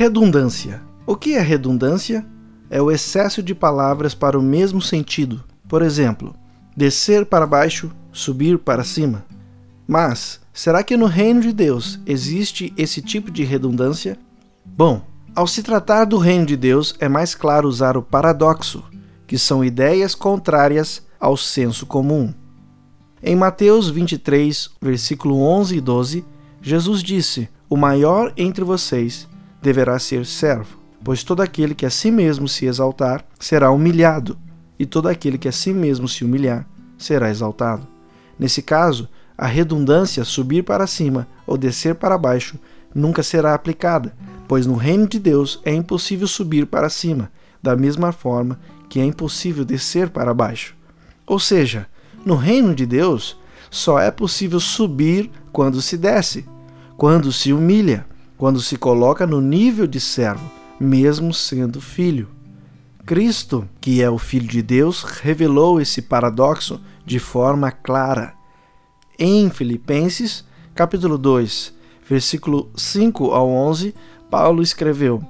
Redundância. O que é redundância? É o excesso de palavras para o mesmo sentido. Por exemplo, descer para baixo, subir para cima. Mas, será que no reino de Deus existe esse tipo de redundância? Bom, ao se tratar do reino de Deus, é mais claro usar o paradoxo, que são ideias contrárias ao senso comum. Em Mateus 23, versículo 11 e 12, Jesus disse: O maior entre vocês deverá ser servo, pois todo aquele que a si mesmo se exaltar será humilhado, e todo aquele que a si mesmo se humilhar será exaltado. Nesse caso, a redundância subir para cima ou descer para baixo nunca será aplicada, pois no reino de Deus é impossível subir para cima, da mesma forma que é impossível descer para baixo. Ou seja, no reino de Deus só é possível subir quando se desce, quando se humilha, quando se coloca no nível de servo, mesmo sendo filho. Cristo, que é o Filho de Deus, revelou esse paradoxo de forma clara. Em Filipenses, capítulo 2, versículo 5 ao 11, Paulo escreveu: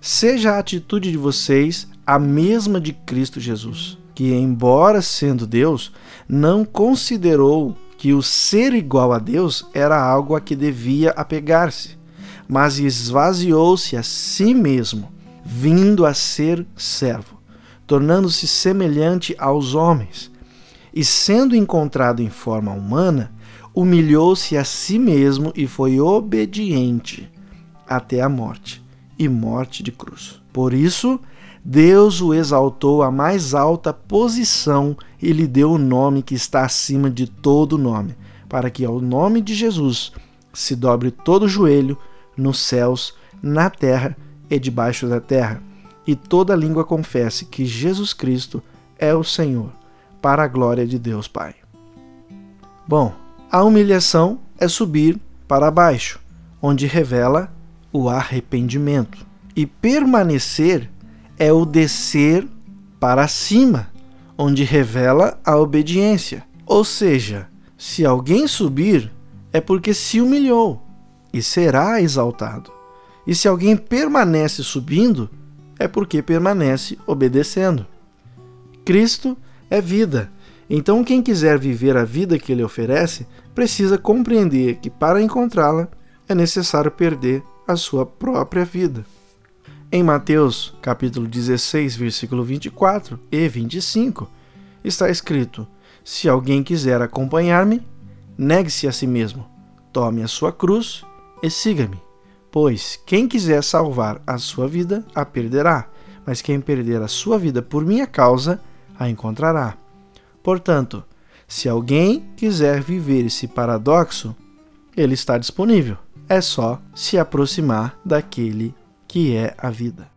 Seja a atitude de vocês a mesma de Cristo Jesus, que, embora sendo Deus, não considerou que o ser igual a Deus era algo a que devia apegar-se, mas esvaziou-se a si mesmo, vindo a ser servo, tornando-se semelhante aos homens. E sendo encontrado em forma humana, humilhou-se a si mesmo e foi obediente até a morte e morte de cruz. Por isso, Deus o exaltou à mais alta posição e lhe deu o nome que está acima de todo nome, para que ao nome de Jesus se dobre todo o joelho nos céus, na terra e debaixo da terra, e toda língua confesse que Jesus Cristo é o Senhor, para a glória de Deus Pai. Bom, a humilhação é subir para baixo, onde revela o arrependimento. E permanecer é o descer para cima, onde revela a obediência. Ou seja, se alguém subir, é porque se humilhou e será exaltado. E se alguém permanece subindo, é porque permanece obedecendo. Cristo é vida. Então, quem quiser viver a vida que ele oferece, precisa compreender que para encontrá-la é necessário perder a sua própria vida. Em Mateus, capítulo 16, versículo 24 e 25, está escrito: Se alguém quiser acompanhar-me, negue-se a si mesmo, tome a sua cruz e siga-me. Pois quem quiser salvar a sua vida, a perderá, mas quem perder a sua vida por minha causa, a encontrará. Portanto, se alguém quiser viver esse paradoxo, ele está disponível. É só se aproximar daquele que é a vida.